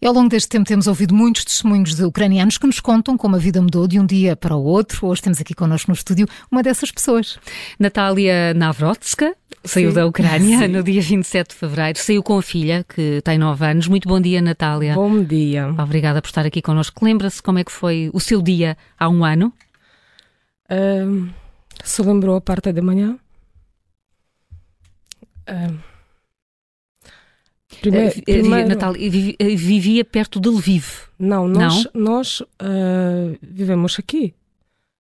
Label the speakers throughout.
Speaker 1: E ao longo deste tempo temos ouvido muitos testemunhos de ucranianos que nos contam como a vida mudou de um dia para o outro. Hoje temos aqui connosco no estúdio uma dessas pessoas.
Speaker 2: Natália Navrotska saiu Sim. da Ucrânia Sim. no dia 27 de fevereiro. Saiu com a filha, que tem 9 anos. Muito bom dia, Natália.
Speaker 3: Bom dia.
Speaker 2: Obrigada por estar aqui connosco. Lembra-se como é que foi o seu dia há um ano?
Speaker 3: Um, se lembrou a parte da manhã. Um,
Speaker 2: Primeiro, uh, primeiro... Natal, vivia, vivia perto de Lviv?
Speaker 3: Não, nós, Não? nós uh, vivemos aqui.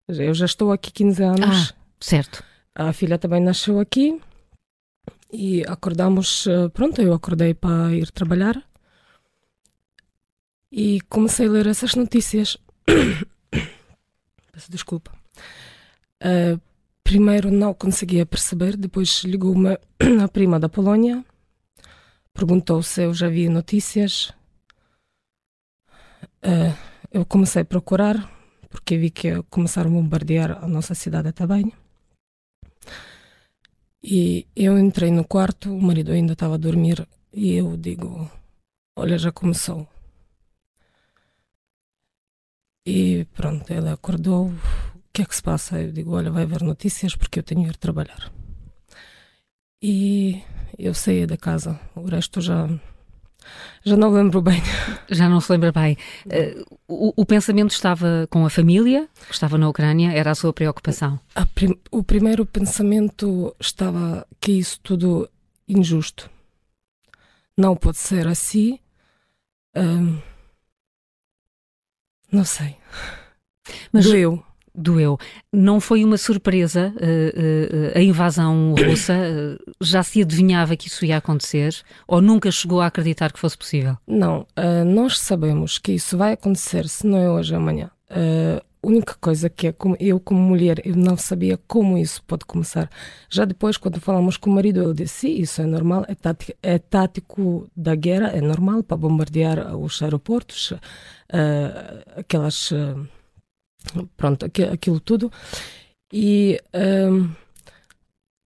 Speaker 3: Eu já estou aqui 15 anos.
Speaker 2: Ah, certo.
Speaker 3: A filha também nasceu aqui e acordamos. Pronto, eu acordei para ir trabalhar e comecei a ler essas notícias. Peço desculpa. Uh, primeiro não conseguia perceber, depois ligou-me a prima da Polónia perguntou se eu já vi notícias. Uh, eu comecei a procurar, porque vi que começaram a bombardear a nossa cidade também. E eu entrei no quarto, o marido ainda estava a dormir, e eu digo: Olha, já começou. E pronto, ele acordou. O que é que se passa? Eu digo: Olha, vai ver notícias porque eu tenho que ir trabalhar. E eu saí da casa. O resto já já não lembro bem.
Speaker 2: Já não se lembra bem. Uh, o, o, pensamento estava com a família, que estava na Ucrânia, era a sua preocupação?
Speaker 3: A prim o primeiro pensamento estava que isso tudo injusto. Não pode ser assim. Um, não sei.
Speaker 2: Mas Doeu doeu. Não foi uma surpresa uh, uh, a invasão russa? Já se adivinhava que isso ia acontecer? Ou nunca chegou a acreditar que fosse possível?
Speaker 3: Não, nós sabemos que isso vai acontecer, se não é hoje, amanhã. a única coisa que é, como eu como mulher, eu não sabia como isso pode começar. Já depois, quando falamos com o marido, ele disse, isso é normal, é tático, é tático da guerra, é normal para bombardear os aeroportos, aquelas pronto, aquilo tudo. E um,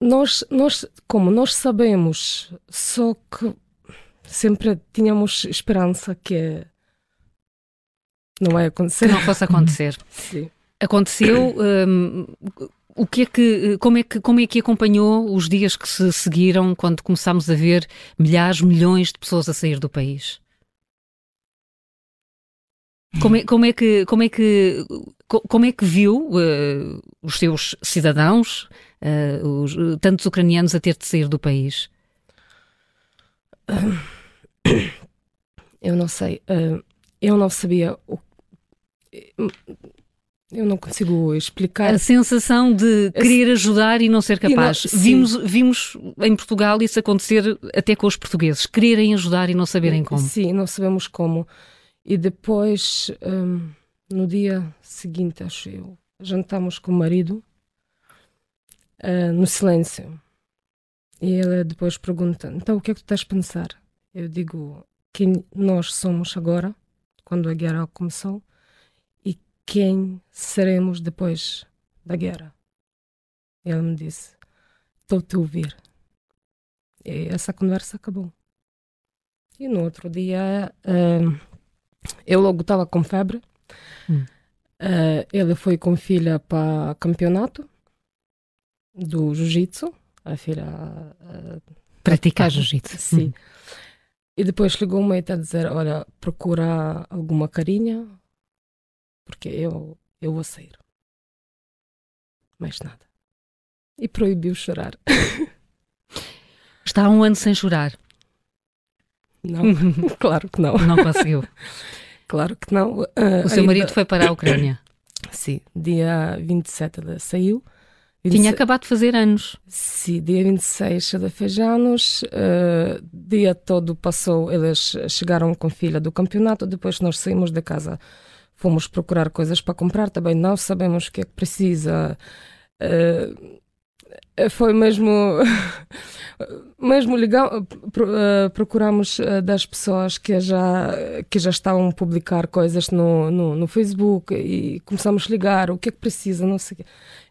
Speaker 3: nós, nós, como nós sabemos, só que sempre tínhamos esperança que não vai acontecer.
Speaker 2: Que não fosse acontecer.
Speaker 3: Sim.
Speaker 2: Aconteceu. Um, o que é que, como, é que, como é que acompanhou os dias que se seguiram quando começámos a ver milhares, milhões de pessoas a sair do país? Como é, como é que como é que como é que viu uh, os seus cidadãos, uh, os, tantos ucranianos a ter de sair do país?
Speaker 3: Eu não sei. Uh, eu não sabia. O... Eu não consigo explicar.
Speaker 2: A sensação de querer ajudar e não ser capaz. Não, vimos, vimos em Portugal isso acontecer até com os portugueses. Quererem ajudar e não saberem como.
Speaker 3: Sim, não sabemos como. E depois, um, no dia seguinte, acho eu, jantamos com o marido uh, no silêncio. E ele depois pergunta: Então, o que é que tu estás a pensar? Eu digo: Quem nós somos agora, quando a guerra começou, e quem seremos depois da guerra. Ele me disse: Estou-te a ouvir. E essa conversa acabou. E no outro dia. Uh, eu logo estava com febre. Hum. Uh, ele foi com filha para campeonato do jiu-jitsu. A filha. Uh,
Speaker 2: Praticar jiu-jitsu.
Speaker 3: Sim. Hum. E depois ligou-me a dizer: Olha, procura alguma carinha, porque eu, eu vou sair. Mais nada. E proibiu chorar.
Speaker 2: Está há um ano sem chorar.
Speaker 3: Não, claro que não.
Speaker 2: Não conseguiu.
Speaker 3: claro que não. Uh,
Speaker 2: o seu marido foi para a Ucrânia?
Speaker 3: Sim, dia 27 ele saiu.
Speaker 2: 26... Tinha acabado de fazer anos.
Speaker 3: Sim, dia 26 ele fez anos. Uh, dia todo passou, eles chegaram com filha do campeonato. Depois nós saímos da casa, fomos procurar coisas para comprar. Também não sabemos o que é que precisa. Uh, foi mesmo mesmo legal. Eh, procuramos eh, das pessoas que já que já estão a publicar coisas no, no, no, Facebook e começamos a ligar o que é que precisa não sei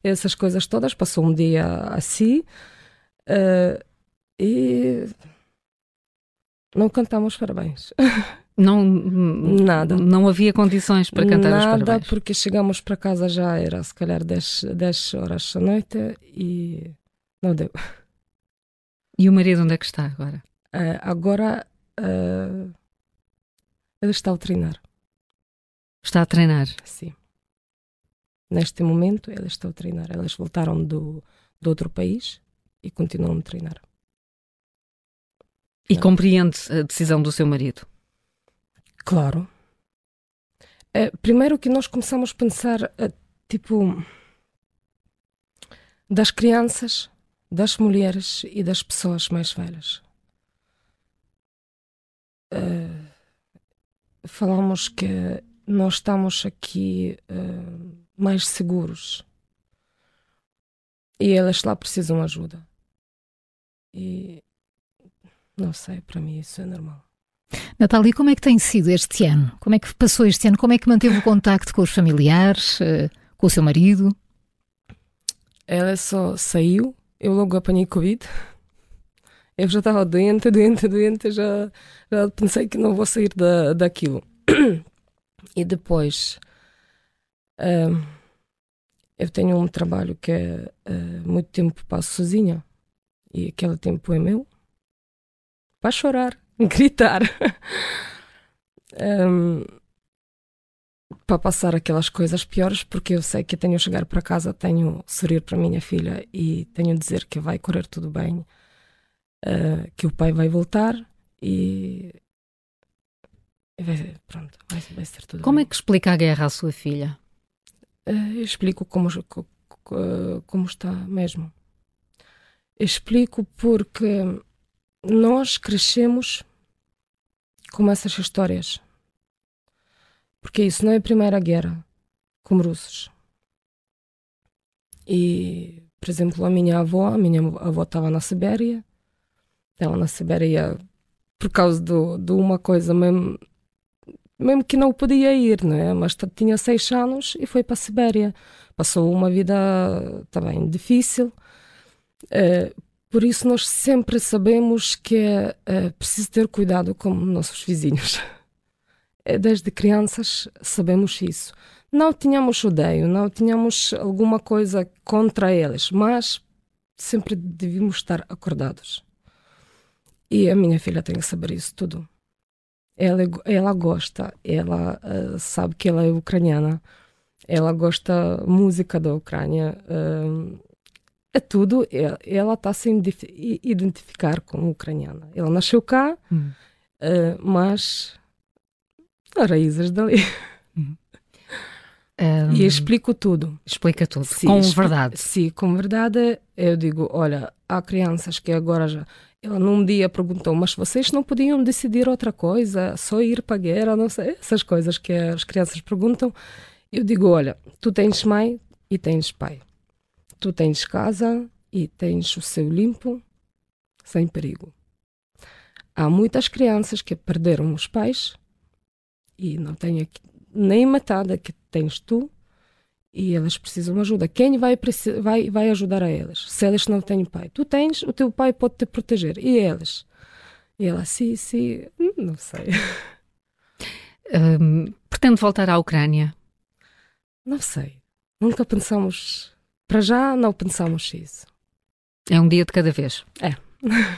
Speaker 3: essas coisas todas passou um dia assim uh, e não cantamos parabéns
Speaker 2: Não, nada. Não havia condições para cantar
Speaker 3: nada,
Speaker 2: os parabéns.
Speaker 3: Nada, porque chegamos para casa já era se calhar 10, 10 horas da noite e não deu.
Speaker 2: E o marido onde é que está agora?
Speaker 3: Uh, agora uh, ele está a treinar.
Speaker 2: Está a treinar?
Speaker 3: Sim. Neste momento ele está a treinar. Eles voltaram do, do outro país e continuam a treinar.
Speaker 2: E compreende a decisão do seu marido?
Speaker 3: Claro. É, primeiro que nós começamos a pensar, é, tipo, das crianças, das mulheres e das pessoas mais velhas. É, falamos que nós estamos aqui mais seguros e elas lá precisam ajuda. E não sei, para mim isso é normal.
Speaker 1: Natália, como é que tem sido este ano? Como é que passou este ano? Como é que manteve o contacto com os familiares, eh, com o seu marido?
Speaker 3: Ela só saiu, eu logo apanhei Covid. Eu já estava doente, doente, doente, já, já pensei que não vou sair da, daquilo. E depois, eu tenho um trabalho que é uh, muito tempo passo sozinha e aquele tempo é meu para chorar, gritar, um, para passar aquelas coisas piores, porque eu sei que tenho chegar para casa, tenho sorrir para minha filha e tenho dizer que vai correr tudo bem, uh, que o pai vai voltar e vai, pronto, vai, vai ser tudo
Speaker 2: Como
Speaker 3: bem.
Speaker 2: é que explica a guerra à sua filha?
Speaker 3: Uh, eu explico como, como está mesmo. Eu explico porque nós crescemos com essas histórias. Porque isso não é a Primeira Guerra, como russos. E, por exemplo, a minha avó, a minha avó estava na Sibéria, estava na Sibéria por causa de, de uma coisa mesmo, mesmo que não podia ir, não é? Mas tinha seis anos e foi para a Sibéria. Passou uma vida também difícil. Uh, por isso, nós sempre sabemos que é, é preciso ter cuidado com nossos vizinhos. É, desde crianças sabemos isso. Não tínhamos odeio, não tínhamos alguma coisa contra eles, mas sempre devíamos estar acordados. E a minha filha tem que saber isso tudo. Ela, ela gosta, ela uh, sabe que ela é ucraniana, ela gosta música da Ucrânia. Uh, é tudo, ela está se identificar como ucraniana. Ela nasceu cá, hum. uh, mas as raízes dali. Hum. Um, e explico tudo.
Speaker 2: Explica tudo, sim, com verdade.
Speaker 3: Sim, com verdade. Eu digo, olha, há crianças que agora já... Ela num dia perguntou, mas vocês não podiam decidir outra coisa? Só ir para a guerra? Não sei, essas coisas que as crianças perguntam. Eu digo, olha, tu tens mãe e tens pai tu tens casa e tens o seu limpo sem perigo. Há muitas crianças que perderam os pais e não têm nem metade que tens tu e elas precisam de ajuda. Quem vai, vai, vai ajudar a elas? Se elas não têm pai. Tu tens, o teu pai pode te proteger. E elas? E ela, sim, sim, hum, não sei.
Speaker 2: Um, pretende voltar à Ucrânia?
Speaker 3: Não sei. Nunca pensamos para já não pensamos isso.
Speaker 2: É um dia de cada vez.
Speaker 3: É.